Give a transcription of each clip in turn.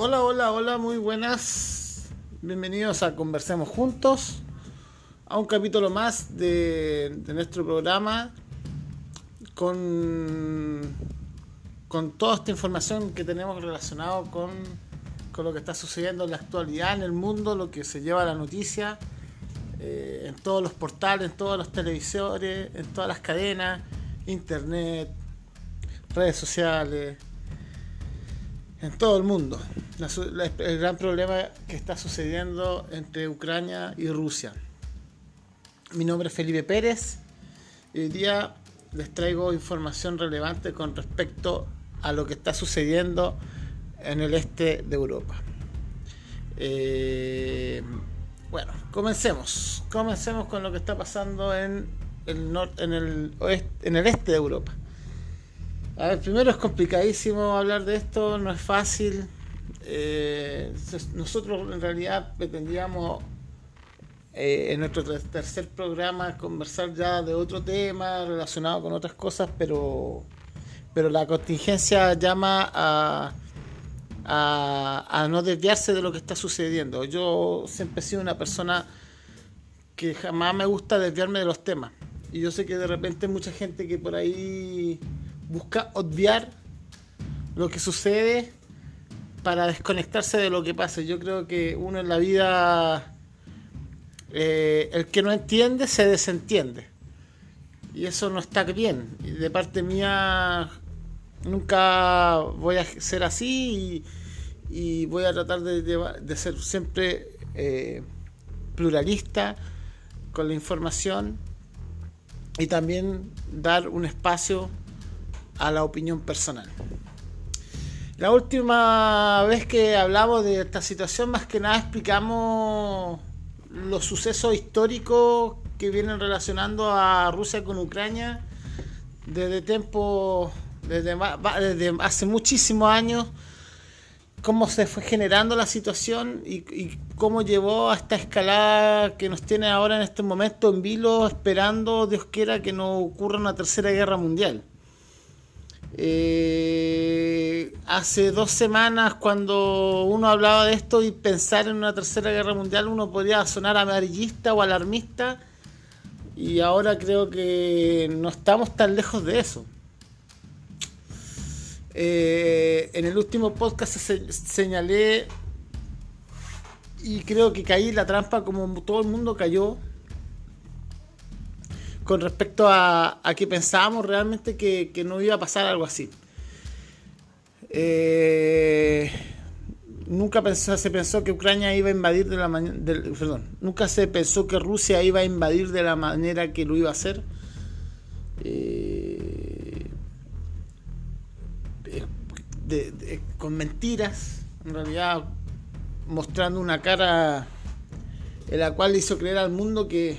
Hola, hola, hola, muy buenas. Bienvenidos a Conversemos Juntos, a un capítulo más de, nuestro programa con, con toda esta información que tenemos relacionado con, con lo que está sucediendo en la actualidad en el mundo, lo que se lleva la noticia, eh, en todos los portales, en todos los televisores, en todas las cadenas, internet, redes sociales, en todo el mundo. El gran problema que está sucediendo entre Ucrania y Rusia. Mi nombre es Felipe Pérez y hoy día les traigo información relevante con respecto a lo que está sucediendo en el este de Europa. Eh, bueno, comencemos. Comencemos con lo que está pasando en el norte, en el oeste, en el este de Europa. A ver, primero es complicadísimo hablar de esto, no es fácil. Eh, nosotros en realidad pretendíamos eh, en nuestro ter- tercer programa conversar ya de otro tema relacionado con otras cosas, pero, pero la contingencia llama a, a, a no desviarse de lo que está sucediendo. Yo siempre he sido una persona que jamás me gusta desviarme de los temas. Y yo sé que de repente mucha gente que por ahí busca obviar lo que sucede para desconectarse de lo que pasa. Yo creo que uno en la vida, eh, el que no entiende, se desentiende. Y eso no está bien. De parte mía, nunca voy a ser así y, voy a tratar de ser siempre eh, pluralista con la información y también dar un espacio a la opinión personal. La última vez que hablamos de esta situación, más que nada explicamos los sucesos históricos que vienen relacionando a Rusia con Ucrania desde tiempo, desde, hace muchísimos años, cómo se fue generando la situación y, y cómo llevó a esta escalada que nos tiene ahora en este momento en vilo, esperando, Dios quiera, que no ocurra una tercera guerra mundial. Eh, hace dos semanas cuando uno hablaba de esto y pensar en una tercera guerra mundial uno podía sonar amarillista o alarmista y ahora creo que no estamos tan lejos de eso. Eh, en el último podcast se- señalé y creo que caí la trampa como todo el mundo cayó con respecto a, a que pensábamos realmente que, no iba a pasar algo así. Eh, nunca pensó- se pensó que Ucrania iba a invadir de la manera, perdón, nunca se pensó que Rusia iba a invadir de la manera que lo iba a hacer. Eh, con mentiras, en realidad mostrando una cara en la cual hizo creer al mundo que,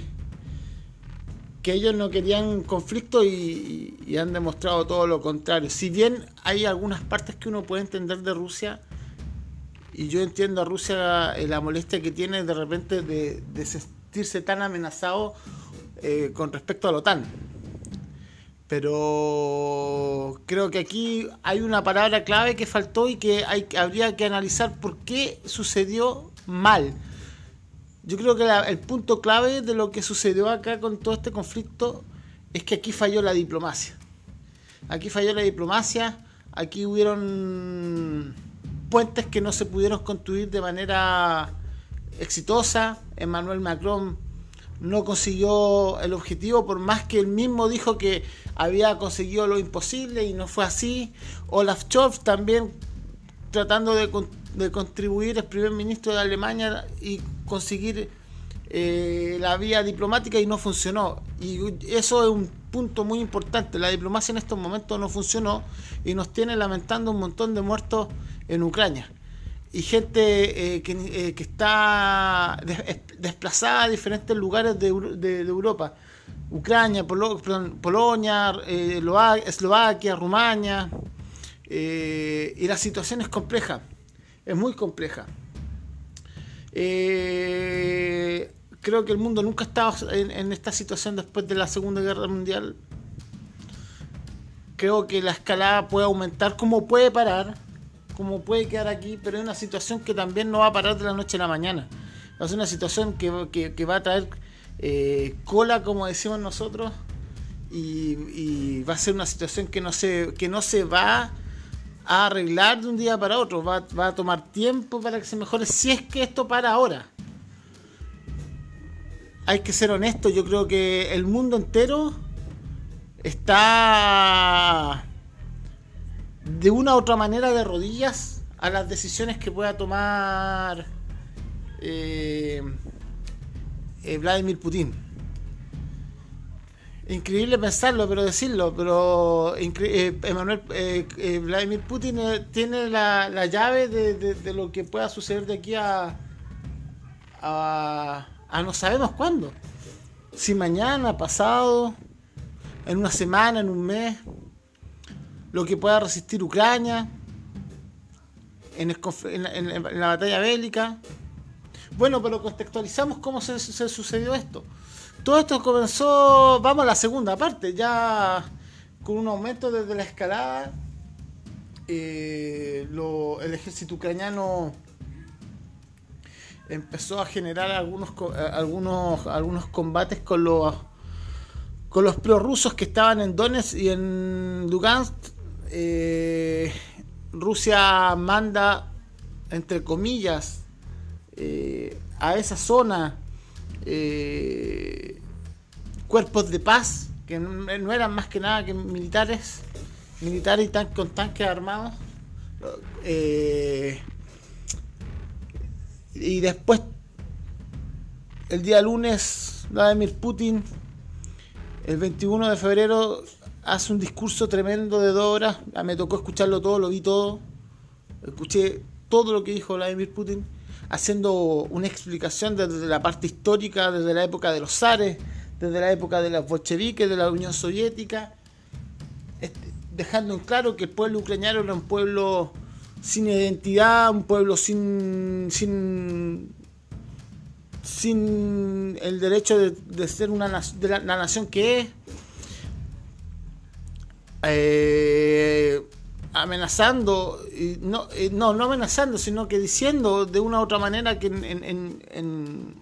que ellos no querían conflicto y, y han demostrado todo lo contrario. Si bien hay algunas partes que uno puede entender de Rusia, y yo entiendo a Rusia eh, la molestia que tiene de repente de, de sentirse tan amenazado eh, con respecto a la OTAN. Pero creo que aquí hay una palabra clave que faltó y que habría que analizar por qué sucedió mal. Yo creo que la- el punto clave de lo que sucedió acá con todo este conflicto es que aquí falló la diplomacia. Aquí falló la diplomacia, aquí hubieron puentes que no se pudieron construir de manera exitosa. Emmanuel Macron no consiguió el objetivo, por más que él mismo dijo que había conseguido lo imposible y no fue así. Olaf Scholz también tratando de, de contribuir, es primer ministro de Alemania y conseguir eh, la vía diplomática y no funcionó. Y eso es un punto muy importante. La diplomacia en estos momentos no funcionó y nos tiene lamentando un montón de muertos en Ucrania. Y gente eh, que, eh, que está des- es- desplazada a diferentes lugares de, de- Europa. Ucrania, Polo- Polonia, Eslovaquia, Rumania. Y la situación es compleja, es muy compleja. Eh, creo que el mundo nunca ha estado en, esta situación después de la Segunda Guerra Mundial. Creo que la escalada puede aumentar, como puede parar, como puede quedar aquí, pero es una situación que también no va a parar de la noche a la mañana. Va a ser una situación que, que, va a traer eh, cola, como decimos nosotros, y, va a ser una situación que no se, que no se va a arreglar de un día para otro. Va, va a tomar tiempo para que se mejore si es que esto para ahora. Hay que ser honesto, yo creo que el mundo entero está de una u otra manera de rodillas a las decisiones que pueda tomar eh, eh, Vladimir Putin. Increíble pensarlo, pero decirlo, pero eh, Vladimir Putin tiene la, llave de, lo que pueda suceder de aquí a, a, a no sabemos cuándo. Si mañana, pasado, en una semana, en un mes, lo que pueda resistir Ucrania en, la, batalla bélica. Bueno, pero contextualizamos cómo se, sucedió esto. Todo esto comenzó, vamos a la segunda parte, ya con un aumento desde la escalada. Eh, el ejército ucraniano empezó a generar algunos, algunos, algunos combates con los con los prorrusos que estaban en Donetsk y en Lugansk, eh, Rusia manda, entre comillas, eh, a esa zona eh, cuerpos de paz, que no, eran más que nada que militares, militares y con tanques armados. y después, el día lunes, Vladimir Putin el 21 de febrero hace un discurso tremendo de dos horas. Ah, me tocó escucharlo todo, lo vi todo. Escuché todo lo que dijo Vladimir Putin, haciendo una explicación desde la parte histórica, desde la época de los zares, desde la época de los bolcheviques, de la Unión Soviética, este, dejando en claro que el pueblo ucraniano era un pueblo sin identidad, un pueblo sin, sin sin el derecho de, ser una de la, nación que es, eh, amenazando, eh, no, no amenazando, sino que diciendo de una u otra manera que en, en, en,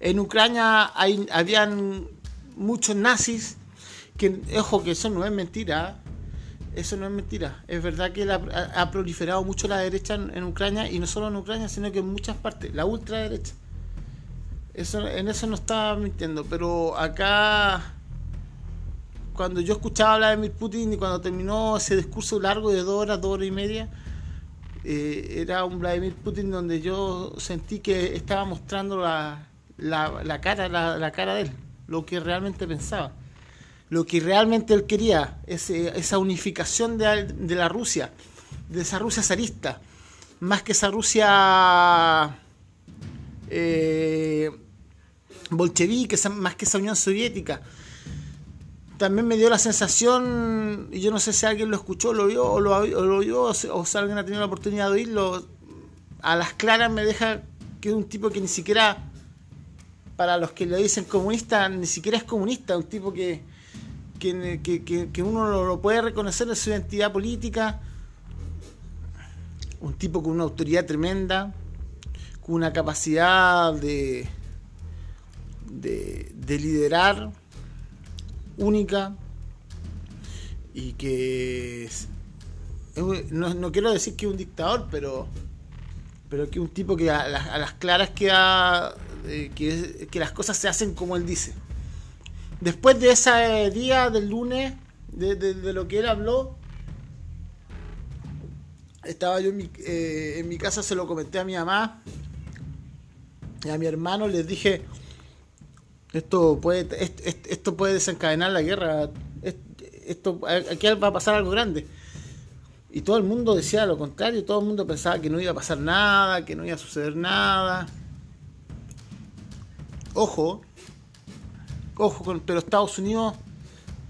en Ucrania hay, habían muchos nazis, que, ojo, que eso no es mentira, eso no es mentira. Es verdad que ha, proliferado mucho la derecha en, Ucrania y no solo en Ucrania, sino que en muchas partes, la ultraderecha. Eso, en eso no estaba mintiendo, pero acá, cuando yo escuchaba hablar de Vladimir Putin y cuando terminó ese discurso largo de dos horas, dos horas y media, eh, era un Vladimir Putin donde yo sentí que estaba mostrando la, la, cara, la, cara de él, lo que realmente pensaba, lo que realmente él quería, esa unificación de, de la Rusia, de esa Rusia zarista, más que esa Rusia eh, bolchevique, más que esa Unión Soviética. También me dio la sensación, y yo no sé si alguien lo escuchó, lo vio, o lo, oyó, o, si alguien ha tenido la oportunidad de oírlo, a las claras me deja que es un tipo que ni siquiera, para los que le dicen comunista, ni siquiera es comunista, un tipo que, que, uno lo, puede reconocer en su identidad política, un tipo con una autoridad tremenda, una capacidad de, de, liderar única y que no, quiero decir que un dictador, pero pero que un tipo que a, las, claras queda eh, que, que, las cosas se hacen como él dice. Después de ese día del lunes, de, de, lo que él habló, estaba yo en mi, eh, en mi casa, se lo comenté a mi mamá, a mi hermano les dije, esto puede, esto, puede desencadenar la guerra, esto, aquí va a pasar algo grande. Y todo el mundo decía lo contrario, todo el mundo pensaba que no iba a pasar nada, que no iba a suceder nada. Ojo, ojo, con, pero Estados Unidos,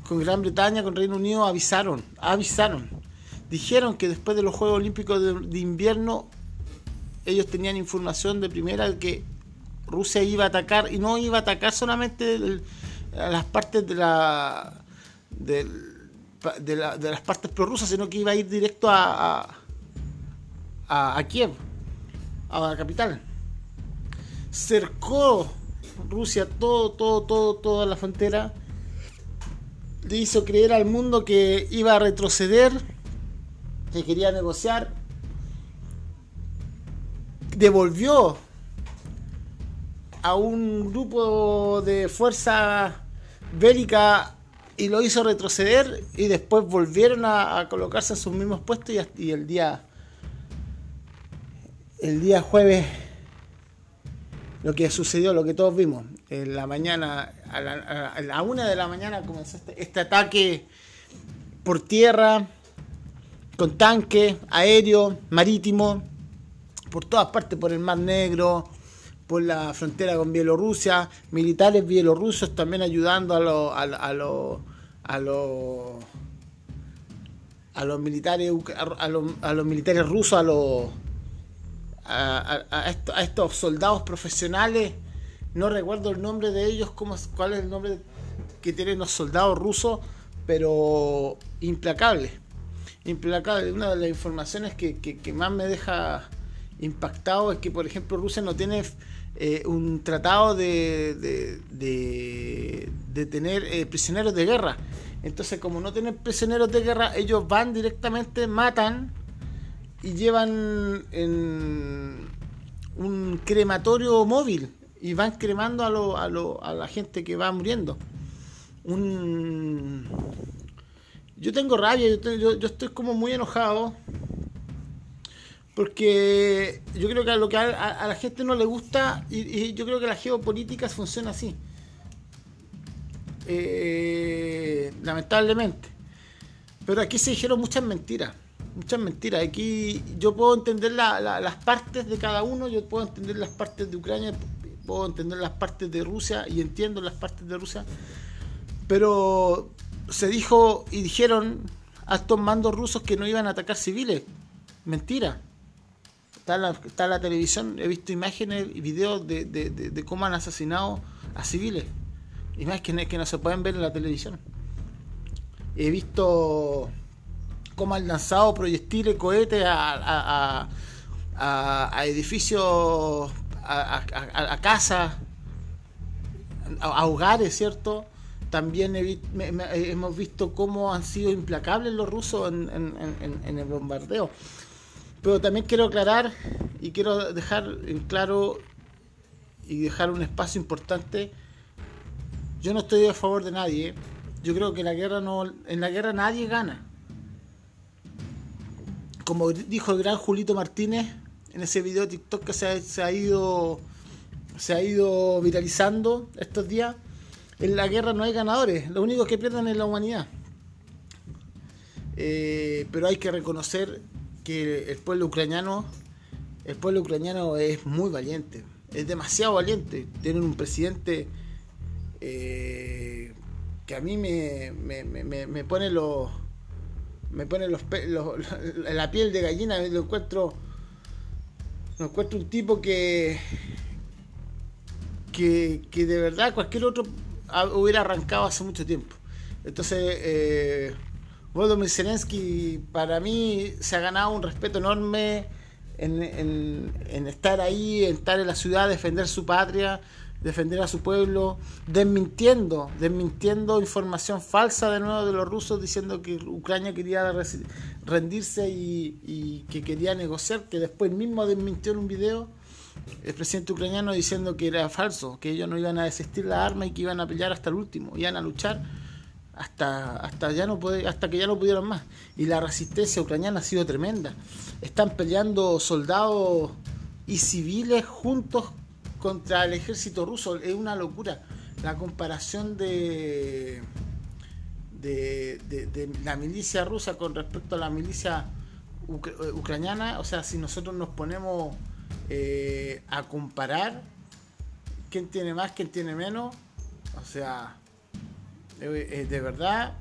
con Gran Bretaña, con Reino Unido avisaron, avisaron. Dijeron que después de los Juegos Olímpicos de, invierno, ellos tenían información de primera que Rusia iba a atacar y no iba a atacar solamente las partes de la, de, las partes prorrusas, sino que iba a ir directo a, a, Kiev, a la capital. Cercó Rusia todo, todo, todo, toda la frontera. Le hizo creer al mundo que iba a retroceder, que quería negociar. Devolvió a un grupo de fuerza bélica y lo hizo retroceder y después volvieron a, colocarse en sus mismos puestos y, el día el día jueves lo que sucedió, lo que todos vimos, en la mañana, a la, una de la mañana comenzó este, este, ataque por tierra, con tanque, aéreo, marítimo, por todas partes, por el Mar Negro, por la frontera con Bielorrusia, militares bielorrusos también ayudando a los a, a, a, los militares a los, militares rusos, a los a, estos, soldados profesionales, no recuerdo el nombre de ellos, cómo, cuál es el nombre que tienen los soldados rusos, pero implacable. Implacable. Una de las informaciones que más me deja impactado es que, por ejemplo, Rusia no tiene eh, un tratado de, de, tener eh, prisioneros de guerra. Entonces, como no tienen prisioneros de guerra, ellos van directamente, matan y llevan en un crematorio móvil y van cremando a, lo, a, lo, a la gente que va muriendo. Un... Yo tengo rabia, yo, yo estoy como muy enojado porque yo creo que a lo que a, la gente no le gusta, y, yo creo que la geopolítica funciona así. Eh, lamentablemente. Pero aquí se dijeron muchas mentiras. Muchas mentiras. Aquí yo puedo entender las partes de cada uno, yo puedo entender las partes de Ucrania, puedo entender las partes de Rusia y entiendo las partes de Rusia. Pero se dijo y dijeron a estos mandos rusos que no iban a atacar civiles. Mentira Está la, la televisión, he visto imágenes y videos de, cómo han asesinado a civiles. Imágenes que no se pueden ver en la televisión. He visto cómo han lanzado proyectiles, cohetes a, a, edificios, a, casas, a, hogares, ¿cierto? También hemos visto cómo han sido implacables los rusos en el bombardeo. Pero también quiero aclarar y quiero dejar en claro y dejar un espacio importante. Yo no estoy a favor de nadie. Yo creo que la guerra no, en la guerra nadie gana. Como dijo el gran Julito Martínez en ese video de TikTok que se ha, ido se ha ido viralizando estos días, en la guerra no hay ganadores. Lo único que pierden es la humanidad. Eh, pero hay que reconocer que el pueblo ucraniano, el pueblo ucraniano es muy valiente, es demasiado valiente. Tienen un presidente eh, que a mí me, me, pone los me pone los, la piel de gallina, lo encuentro lo encuentro un tipo que que, que de verdad cualquier otro hubiera arrancado hace mucho tiempo. Entonces, eh, Volodymyr Zelensky para mí se ha ganado un respeto enorme en, estar ahí, en estar en la ciudad, defender su patria, defender a su pueblo, desmintiendo, desmintiendo información falsa de nuevo de los rusos diciendo que Ucrania quería rendirse y, que quería negociar, que después mismo desmintió en un video el presidente ucraniano diciendo que era falso, que ellos no iban a desistir la arma y que iban a pelear hasta el último, iban a luchar hasta, hasta, ya no puede, hasta que ya no pudieron más. Y la resistencia ucraniana ha sido tremenda. Están peleando soldados y civiles juntos contra el ejército ruso. Es una locura. La comparación de, de, la milicia rusa con respecto a la milicia ucraniana, o sea, si nosotros nos ponemos eh, a comparar quién tiene más, quién tiene menos, o sea, eh, eh, de verdad,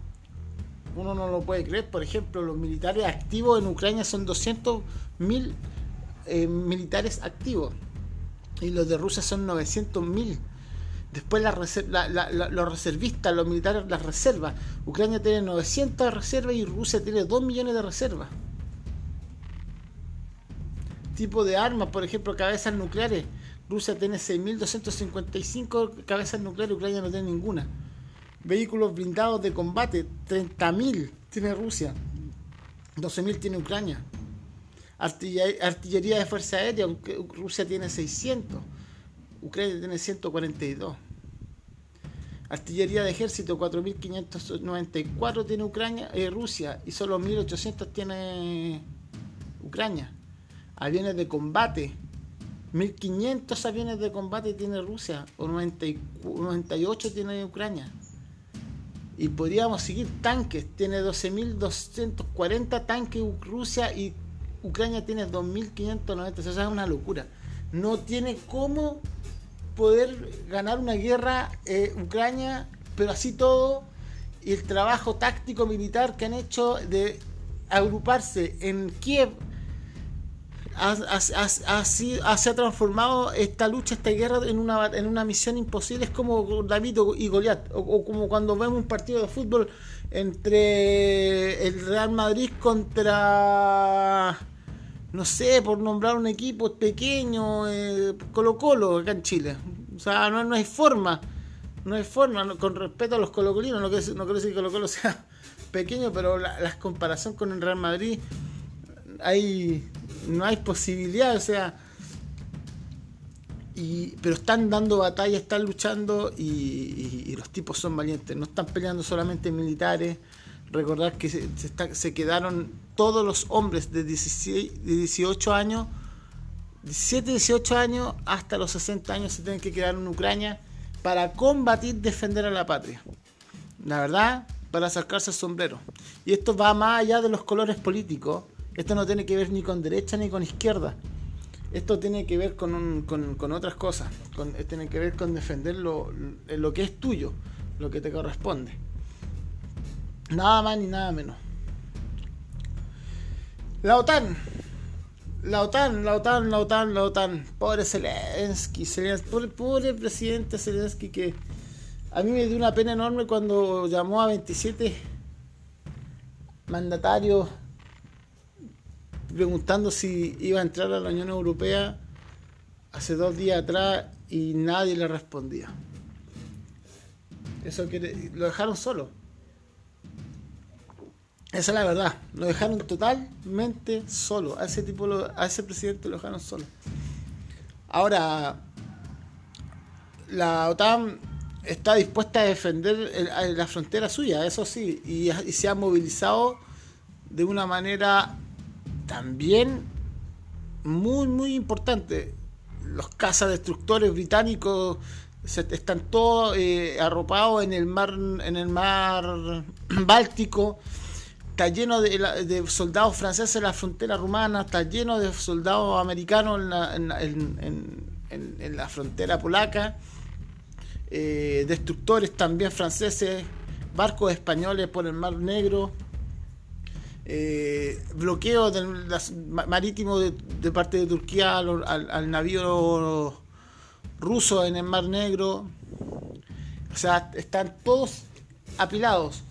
uno no lo puede creer. Por ejemplo, los militares activos en Ucrania son 200.000 mil eh, militares activos y los de Rusia son 900.000. Después los reservistas, los militares, las reservas. Ucrania tiene 900 de reservas y Rusia tiene 2 millones de reservas. tipo de armas, por ejemplo, cabezas nucleares. Rusia tiene 6.255 cabezas nucleares, Ucrania no tiene ninguna. Vehículos blindados de combate, 30.000 tiene Rusia, 12.000 tiene Ucrania. Artillería, de fuerza aérea, Rusia tiene 600, Ucrania tiene 142. Artillería de ejército, 4.594 tiene Ucrania, eh, Rusia y solo 1.800 tiene Ucrania. Aviones de combate, 1.500 aviones de combate tiene Rusia, o 98 tiene Ucrania. Y podríamos seguir tanques, tiene 12.240 tanques Rusia y Ucrania tiene 2.590, o sea, es una locura. No tiene cómo poder ganar una guerra eh, Ucrania, pero así todo, y el trabajo táctico militar que han hecho de agruparse en Kiev, así se ha transformado esta lucha, esta guerra en una, en una misión imposible. Es como David y Goliat, o, como cuando vemos un partido de fútbol entre el Real Madrid contra no sé, por nombrar un equipo pequeño, eh, Colo Colo acá en Chile. O sea, no, hay forma, no hay forma, con respeto a los colocolinos, no quiero, no quiero decir que Colo Colo sea pequeño, pero la, comparación con el Real Madrid, hay, no hay posibilidad, o sea, y, pero están dando batalla, están luchando y, y los tipos son valientes, no están peleando solamente militares, recordar que se, quedaron todos los hombres de, 16, de 18 años, 17, 18 años hasta los 60 años se tienen que quedar en Ucrania para combatir, defender a la patria. La verdad, para sacarse el sombrero. Y esto va más allá de los colores políticos. Esto no tiene que ver ni con derecha ni con izquierda. Esto tiene que ver con, con, otras cosas. Con, tiene que ver con defender lo, lo que es tuyo, lo que te corresponde. Nada más ni nada menos. La OTAN. La OTAN, la OTAN, la OTAN, la OTAN. Pobre Zelensky, pobre presidente Zelensky que a mí me dio una pena enorme cuando llamó a 27 mandatarios preguntando si iba a entrar a la Unión Europea hace dos días atrás y nadie le respondía. Eso quiere, lo dejaron solo. Esa es la verdad. Lo dejaron totalmente solo. A ese tipo, a ese presidente lo dejaron solo. Ahora, la OTAN está dispuesta a defender la frontera suya, eso sí, y, se ha movilizado de una manera también muy, muy importante. Los cazas-destructores británicos están todos eh, arropados en el mar, en el mar Báltico. Está lleno de, soldados franceses en la frontera rumana, está lleno de soldados americanos en la, frontera polaca, eh, destructores también franceses, barcos españoles por el Mar Negro, eh, bloqueo marítimo de, parte de Turquía al navío ruso en el Mar Negro. O sea, están todos apilados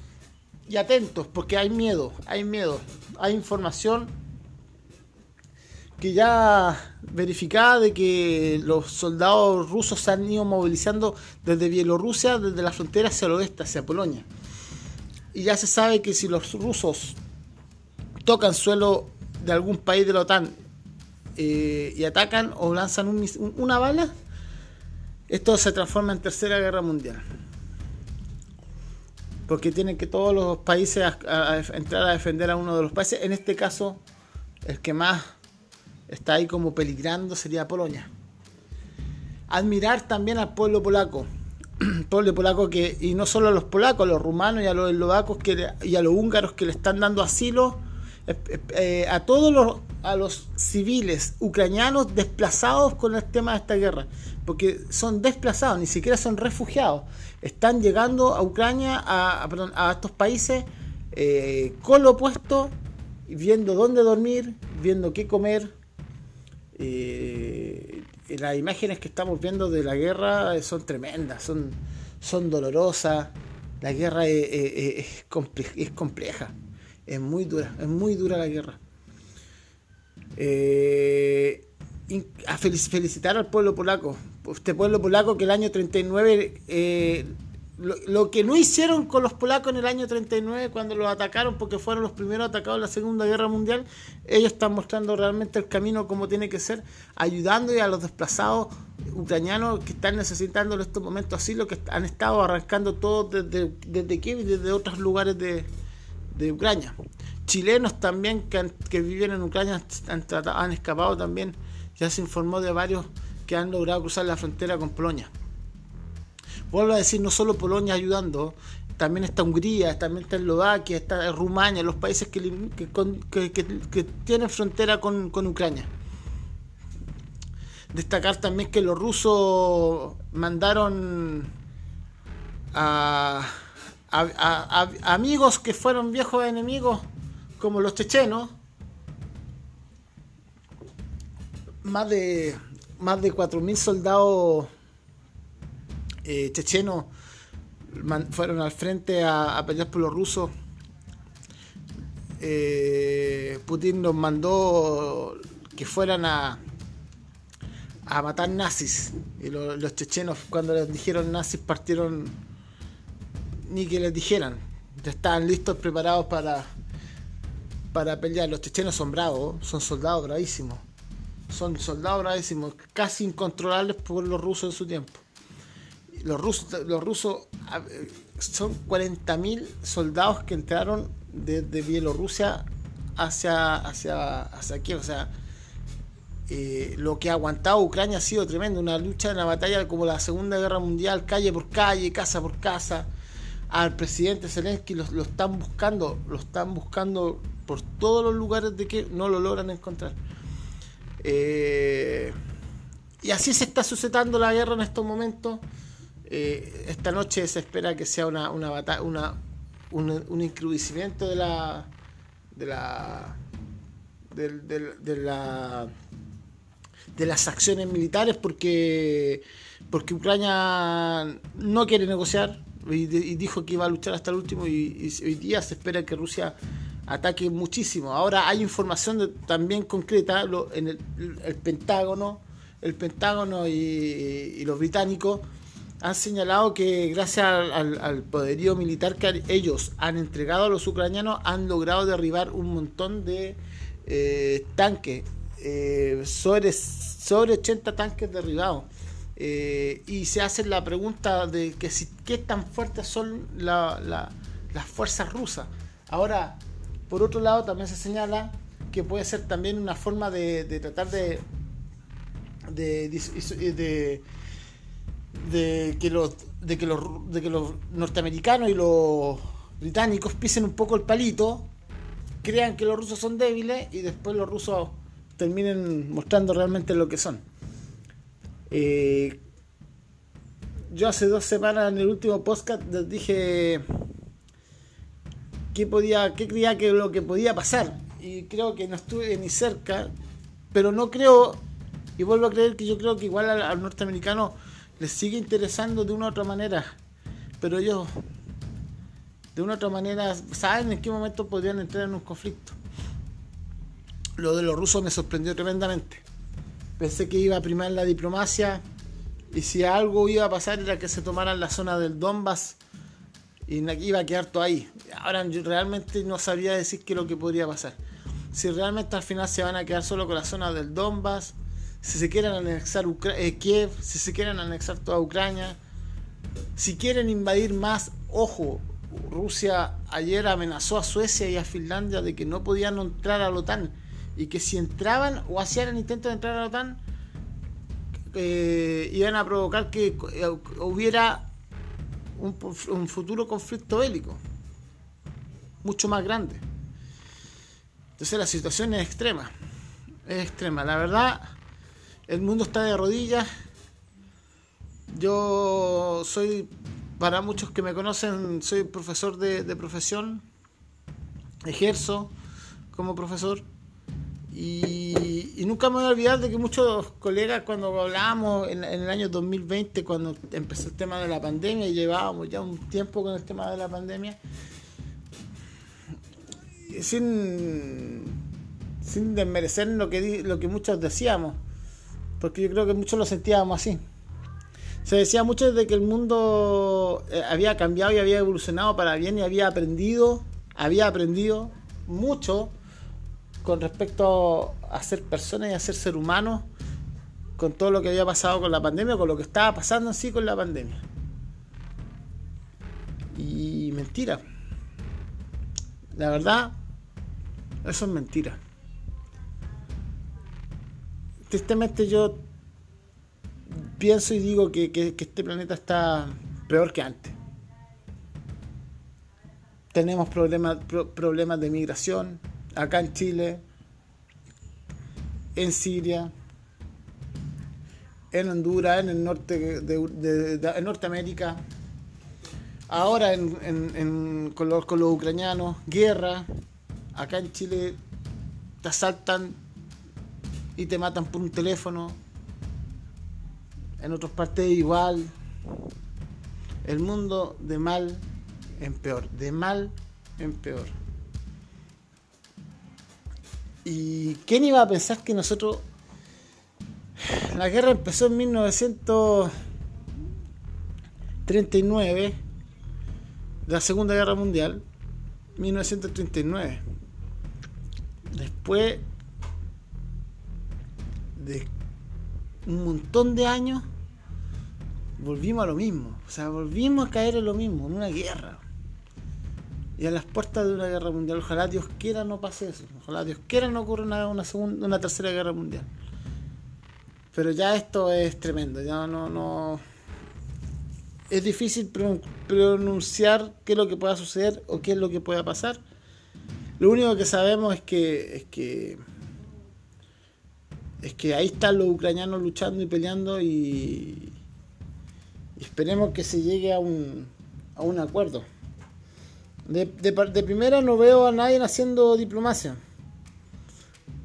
y atentos, porque hay miedo, hay miedo, hay información que ya verificada de que los soldados rusos se han ido movilizando desde Bielorrusia, desde la frontera hacia el oeste, hacia Polonia. Y ya se sabe que si los rusos tocan suelo de algún país de la OTAN eh, y atacan o lanzan una bala, esto se transforma en tercera guerra mundial porque tienen que todos los países entrar a defender a uno de los países. En este caso, el que más está ahí como peligrando sería Polonia. Admirar también al pueblo polaco. pueblo polaco que, y no solo a los polacos, a los rumanos y a los eslovacos que, y a los húngaros que le están dando asilo, eh, a todos los, a los civiles ucranianos desplazados con el tema de esta guerra. Porque son desplazados, ni siquiera son refugiados están llegando a Ucrania, a, estos países, eh, con lo opuesto, viendo dónde dormir, viendo qué comer. Eh, las imágenes que estamos viendo de la guerra son tremendas, son, son dolorosas. La guerra es, compleja, es muy dura, es muy dura la guerra. Eh, a felicitar al pueblo polaco. Este pueblo polaco que el año 39 eh, lo, que no hicieron con los polacos en el año 39 cuando los atacaron porque fueron los primeros atacados en la Segunda Guerra Mundial, ellos están mostrando realmente el camino como tiene que ser, ayudando a los desplazados ucranianos que están necesitando en estos momentos así, lo que han estado arrancando todos desde, desde Kiev y desde otros lugares de, Ucrania. Chilenos también que, que viven en Ucrania han, escapado también, ya se informó de varios que han logrado cruzar la frontera con Polonia vuelvo a decir, no solo Polonia ayudando, también está Hungría, también está Eslovaquia, está Rumania, los países que, que, tienen frontera con, Ucrania. Destacar también que los rusos mandaron a, amigos que fueron viejos enemigos, como los chechenos, más de, más de 4.000 soldados eh, chechenos fueron al frente a, pelear por los rusos. Eh, Putin nos mandó que fueran a, a matar nazis. Y los chechenos, cuando les dijeron nazis, partieron ni que les dijeran. Ya estaban listos, preparados para, para pelear. Los chechenos son bravos, son soldados bravísimos. Son soldados bravísimos, casi incontrolables por los rusos en su tiempo los rusos, los rusos son 40.000 soldados que entraron desde Bielorrusia hacia, hacia, hacia aquí. O sea, eh, lo que ha aguantado Ucrania ha sido tremendo. Una lucha, una batalla como la Segunda Guerra Mundial, calle por calle, casa por casa. Al presidente Zelensky lo, lo están buscando, lo están buscando por todos los lugares de que no lo logran encontrar. Eh, y así se está sucediendo la guerra en estos momentos. Eh, esta noche se espera que sea una, una, una un, un de la de la de, la de las acciones militares porque porque Ucrania no quiere negociar y, dijo que iba a luchar hasta el último y, hoy día se espera que Rusia ataque muchísimo. Ahora hay información también concreta en el, Pentágono, el Pentágono y los británicos han señalado que gracias al, poderío militar que ellos han entregado a los ucranianos, han logrado derribar un montón de eh, tanques, eh, sobre, sobre 80 tanques derribados. Eh, y se hace la pregunta de que si, qué tan fuertes son las fuerzas rusas. Ahora, por otro lado, también se señala que puede ser también una forma de, tratar de, de de que los de que los de que los norteamericanos y los británicos pisen un poco el palito, crean que los rusos son débiles y después los rusos terminen mostrando realmente lo que son. Eh, yo hace dos semanas en el último podcast les dije que podía, que creía que lo que podía pasar y creo que no estuve ni cerca, pero no creo y vuelvo a creer que yo creo que igual al norteamericano les sigue interesando de una u otra manera, pero ellos de una u otra manera saben en qué momento podrían entrar en un conflicto. Lo de los rusos me sorprendió tremendamente. Pensé que iba a primar la diplomacia y si algo iba a pasar era que se tomaran la zona del Donbass y iba a quedar todo ahí. Ahora realmente no sabía decir qué es lo que podría pasar. Si realmente al final se van a quedar solo con la zona del Donbass si se quieren anexar eh, Kiev, si se quieren anexar toda Ucrania, si quieren invadir más, ojo, Rusia ayer amenazó a Suecia y a Finlandia de que no podían entrar a la OTAN y que si entraban o hacían el intento de entrar a la OTAN, eh, iban a provocar que eh, hubiera un, un futuro conflicto bélico mucho más grande. Entonces la situación es extrema, es extrema. La verdad, el mundo está de rodillas. Yo soy, para muchos que me conocen, soy profesor de, profesión. Ejerzo como profesor. Y, nunca me voy a olvidar de que muchos colegas cuando hablábamos en, el año 2020, cuando empezó el tema de la pandemia, y llevábamos ya un tiempo con el tema de la pandemia, sin, sin desmerecer lo que, lo que muchos decíamos, porque yo creo que muchos lo sentíamos así. Se decía mucho de que el mundo eh, había cambiado y había evolucionado para bien y había aprendido, había aprendido mucho con respecto a ser persona y a ser ser humano con todo lo que había pasado con la pandemia, con lo que estaba pasando así con la pandemia. Y mentira. La verdad, eso es mentira. Tristemente yo pienso y digo que, este planeta está peor que antes. Tenemos problemas, problemas de migración acá en Chile, en Siria, en Honduras, en el norte de, Norteamérica, ahora los, con los ucranianos, guerra, acá en Chile te asaltan y te matan por un teléfono, en otras partes igual. El mundo de mal en peor, de mal en peor. ¿Y quién iba a pensar que nosotros... La guerra empezó en 1939, la Segunda Guerra Mundial, 1939. Después de un montón de años, volvimos a lo mismo. O sea, volvimos a caer en lo mismo, en una guerra. Y a las puertas de una guerra mundial. Ojalá Dios quiera no pase eso. Ojalá Dios quiera no ocurra una, una, segunda, una tercera guerra mundial. Pero ya esto es tremendo. Ya no, no. Es difícil pronunciar qué es lo que pueda suceder o qué es lo que pueda pasar. Lo único que sabemos es que, es que es que ahí están los ucranianos luchando y peleando y, esperemos que se llegue a un, a un acuerdo. De, de, primera no veo a nadie haciendo diplomacia.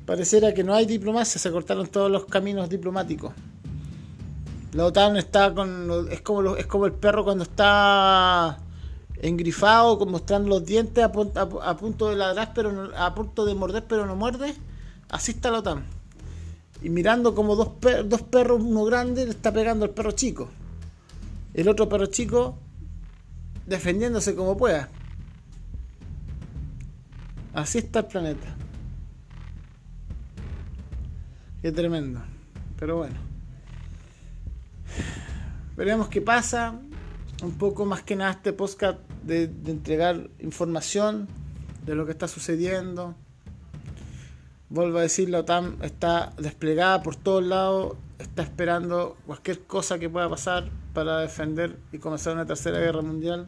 Pareciera que no hay diplomacia, se cortaron todos los caminos diplomáticos. La OTAN está con. Es como, es como el perro cuando está engrifado, mostrando los dientes a, punto de ladrar, pero a punto de morder, pero no muerde. Así está la OTAN y mirando como dos, dos perros, uno grande le está pegando al perro chico. El otro perro chico defendiéndose como pueda. Así está el planeta. Qué tremendo. Pero bueno. Veremos qué pasa. Un poco más que nada este podcast de, de entregar información de lo que está sucediendo Vuelvo a decir, la OTAN está desplegada por todos lados, está esperando cualquier cosa que pueda pasar para defender y comenzar una tercera guerra mundial.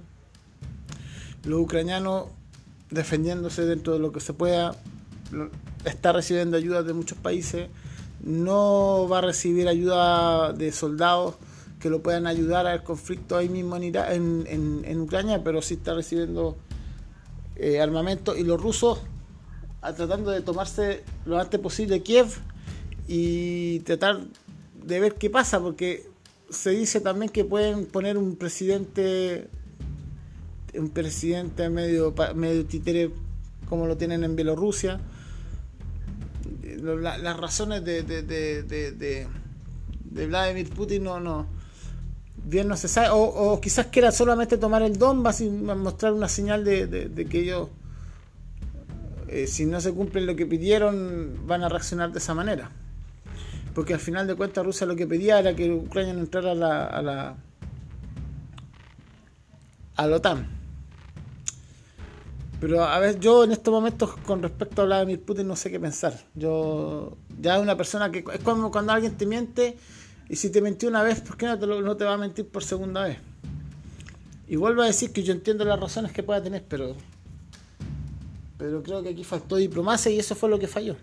Los ucranianos defendiéndose dentro de lo que se pueda, está recibiendo ayuda de muchos países, no va a recibir ayuda de soldados que lo puedan ayudar al conflicto ahí mismo en, en, Ucrania, pero sí está recibiendo eh, armamento. Y los rusos tratando de tomarse lo antes posible Kiev y tratar de ver qué pasa, porque se dice también que pueden poner un presidente un presidente medio medio títere como lo tienen en Bielorrusia las razones de, de, de, Vladimir Putin no, no bien no se sabe o, o, quizás quiera solamente tomar el Donbass y mostrar una señal de, que ellos eh, si no se cumple lo que pidieron, van a reaccionar de esa manera. Porque al final de cuentas Rusia lo que pedía era que Ucrania no entrara a la, a la, a la OTAN. Pero a ver, yo en estos momentos con respecto a Vladimir Putin no sé qué pensar. Yo ya una persona que es como cuando alguien te miente y si te mintió una vez, ¿por qué no te, no te va a mentir por segunda vez? Y vuelvo a decir que yo entiendo las razones que pueda tener, pero pero creo que aquí faltó diplomacia y eso fue lo que falló.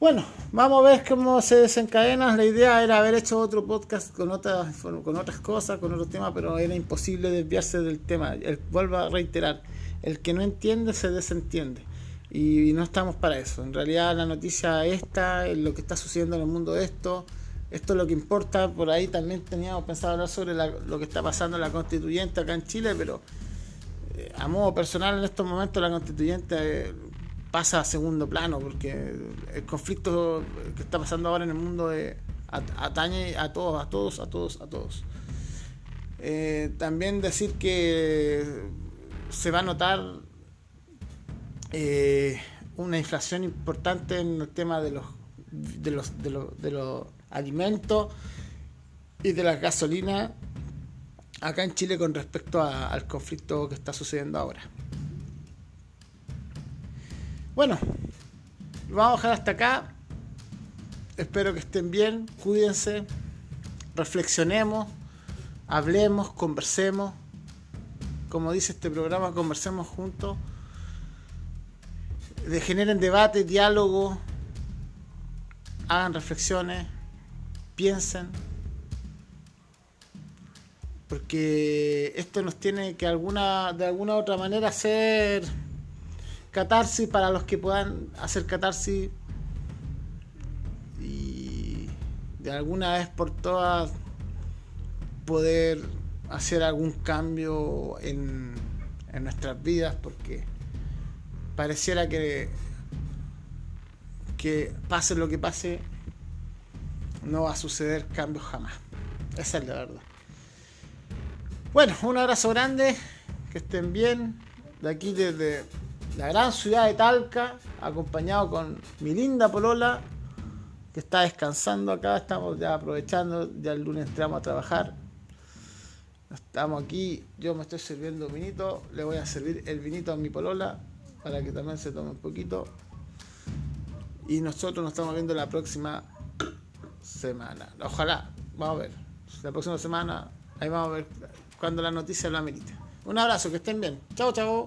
Bueno, vamos a ver cómo se desencadena. La idea era haber hecho otro podcast con otras, con otras cosas, con otros temas, pero era imposible desviarse del tema. vuelvo a reiterar, el que no entiende se desentiende. Y, no estamos para eso. En realidad la noticia esta, lo que está sucediendo en el mundo de esto, esto es lo que importa. Por ahí también teníamos pensado hablar sobre lo que está pasando en la constituyente acá en Chile, pero a modo personal en estos momentos la constituyente pasa a segundo plano, porque el conflicto que está pasando ahora en el mundo atañe a todos, a todos, a todos, a todos. Eh, también decir que se va a notar eh, una inflación importante en el tema de los, de los, de los, de los alimentos y de la gasolina acá en Chile con respecto al conflicto que está sucediendo ahora. Bueno, vamos a dejar hasta acá. Espero que estén bien, cuídense, reflexionemos, hablemos, conversemos. Como dice este programa, conversemos juntos. generen debate, diálogo, hagan reflexiones, piensen porque esto nos tiene que alguna de alguna otra manera hacer catarsis para los que puedan hacer catarsis. Y de alguna vez por todas poder hacer algún cambio en, en nuestras vidas porque pareciera que que pase lo que pase no va a suceder cambios jamás. Esa es la verdad. Bueno, un abrazo grande, que estén bien. De aquí desde la gran ciudad de Talca, acompañado con mi linda Polola, que está descansando acá. Estamos ya aprovechando, ya el lunes entramos a trabajar. Estamos aquí, yo me estoy sirviendo vinito, le voy a servir el vinito a mi Polola para que también se tome un poquito. Y nosotros nos estamos viendo la próxima semana. Ojalá, vamos a ver. La próxima semana, ahí vamos a ver cuando la noticia lo amerite. Un abrazo, que estén bien. Chao, chao.